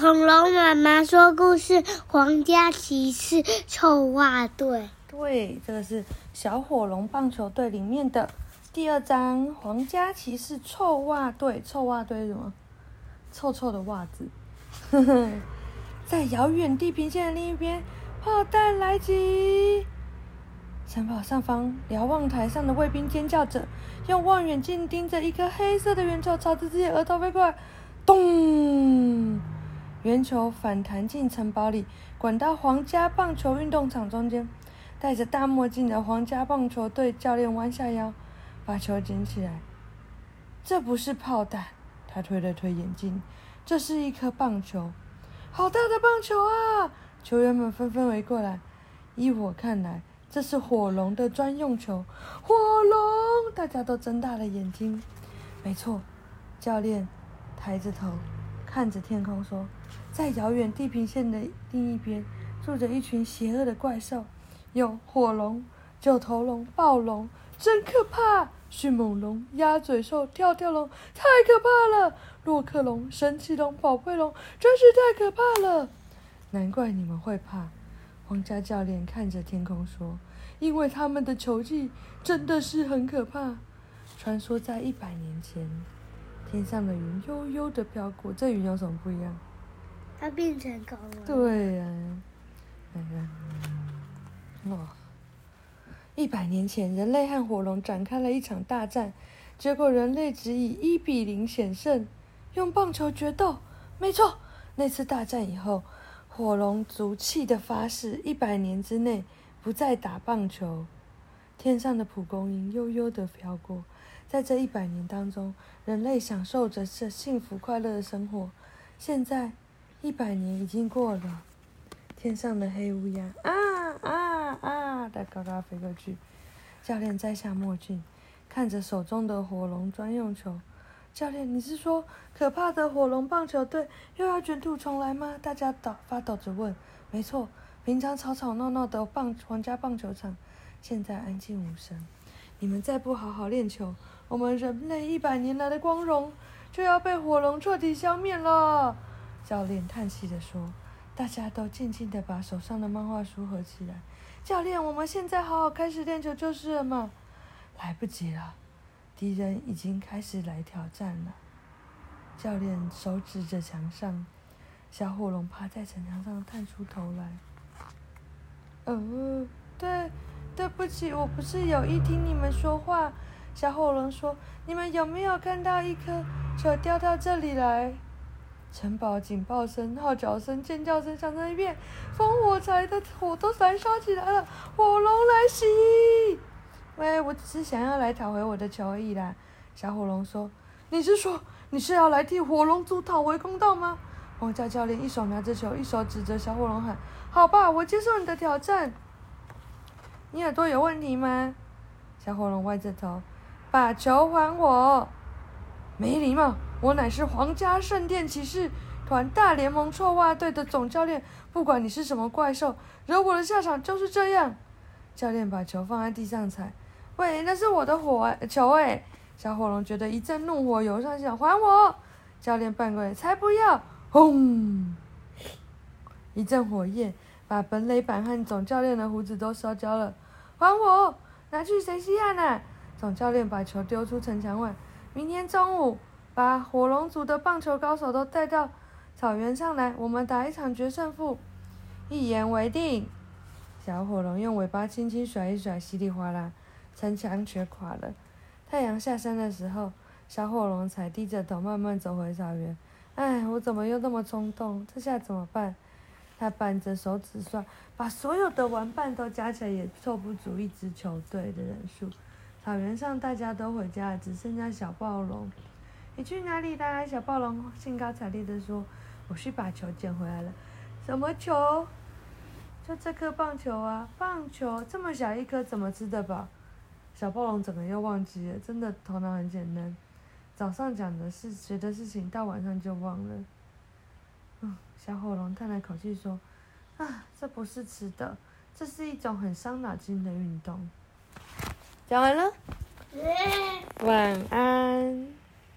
恐龙妈妈说故事：皇家骑士臭袜队。对，这个是小火龙棒球队里面的第二章：皇家骑士臭袜队。臭袜队什么？臭臭的袜子。在遥远地平线的另一边，炮弹来袭。城堡上方瞭望台上的卫兵尖叫着，用望远镜盯着一颗黑色的圆球朝着自己额头飞过来。咚！圆球反弹进城堡里，滚到皇家棒球运动场中间。戴着大墨镜的皇家棒球队教练弯下腰，把球捡起来。这不是炮弹，他推了推眼镜，这是一颗棒球，好大的棒球啊！球员们纷纷围过来。依我看来，这是火龙的专用球。火龙！大家都睁大了眼睛。没错，教练抬着头看着天空说。在遥远地平线的另一边，住着一群邪恶的怪兽，有火龙、九头龙、暴龙，真可怕！迅猛龙、鸭嘴兽、跳跳龙，太可怕了！洛克龙、神奇龙、宝贝龙，真是太可怕了！难怪你们会怕。皇家教练看着天空说：“因为他们的球技真的是很可怕。”传说在一百年前，天上的云悠悠的飘过，这云有什么不一样？它变成狗了。对呀、啊！一百年前，人类和火龙展开了一场大战，结果人类只以一比零险胜，用棒球决斗。没错，那次大战以后，火龙族气的发誓，一百年之内不再打棒球。天上的蒲公英悠悠的飘过，在这一百年当中，人类享受着这幸福快乐的生活。现在。一百年已经过了，天上的黑乌鸦啊啊啊的高高飞过去。教练摘下墨镜，看着手中的火龙专用球。教练，你是说可怕的火龙棒球队又要卷土重来吗？大家抖发抖着问。没错，平常吵吵闹闹的棒皇家棒球场，现在安静无声。你们再不好好练球，我们人类一百年来的光荣就要被火龙彻底消灭了。教练叹气地说：“大家都静静地把手上的漫画书合起来。教练，我们现在好好开始练球就是了嘛。来不及了，敌人已经开始来挑战了。”教练手指着墙上，小火龙趴在城墙上探出头来。“呃，对，对不起，我不是有意听你们说话。”小火龙说：“你们有没有看到一颗球掉到这里来？”城堡警报声、号角声、尖叫声响成一片，烽火柴的火都燃烧起来了。火龙来袭！喂，我只是想要来讨回我的球而已啦。小火龙说：“你是说你是要来替火龙族讨回公道吗？”皇家教练一手拿着球，一手指着小火龙喊：“好吧，我接受你的挑战。”你耳朵有问题吗？小火龙歪着头，把球还我！没礼貌。我乃是皇家圣殿骑士团大联盟臭袜队的总教练，不管你是什么怪兽，惹我的下场就是这样。教练把球放在地上踩，喂，那是我的火球哎！小火龙觉得一阵怒火涌上心，还我！教练扮鬼，才不要！轰！一阵火焰把本垒板和总教练的胡子都烧焦了，还我！拿去谁稀罕啊？总教练把球丢出城墙外，明天中午。把火龙族的棒球高手都带到草原上来，我们打一场决胜负。一言为定。小火龙用尾巴轻轻甩一甩，稀里哗啦，城墙全垮了。太阳下山的时候，小火龙才低着头慢慢走回草原。唉，我怎么又那么冲动？这下怎么办？他扳着手指算，把所有的玩伴都加起来也凑不足一支球队的人数。草原上大家都回家了，只剩下小暴龙。你去哪里啦？小暴龙兴高采烈地说：“我去把球捡回来了。”什么球？就这颗棒球啊！棒球这么小一颗，怎么吃得饱？小暴龙怎么又忘记了？真的头脑很简单，早上讲的是谁的事情，到晚上就忘了。嗯，小火龙叹了口气说：“啊，这不是吃的，这是一种很伤脑筋的运动。”讲完了，晚安。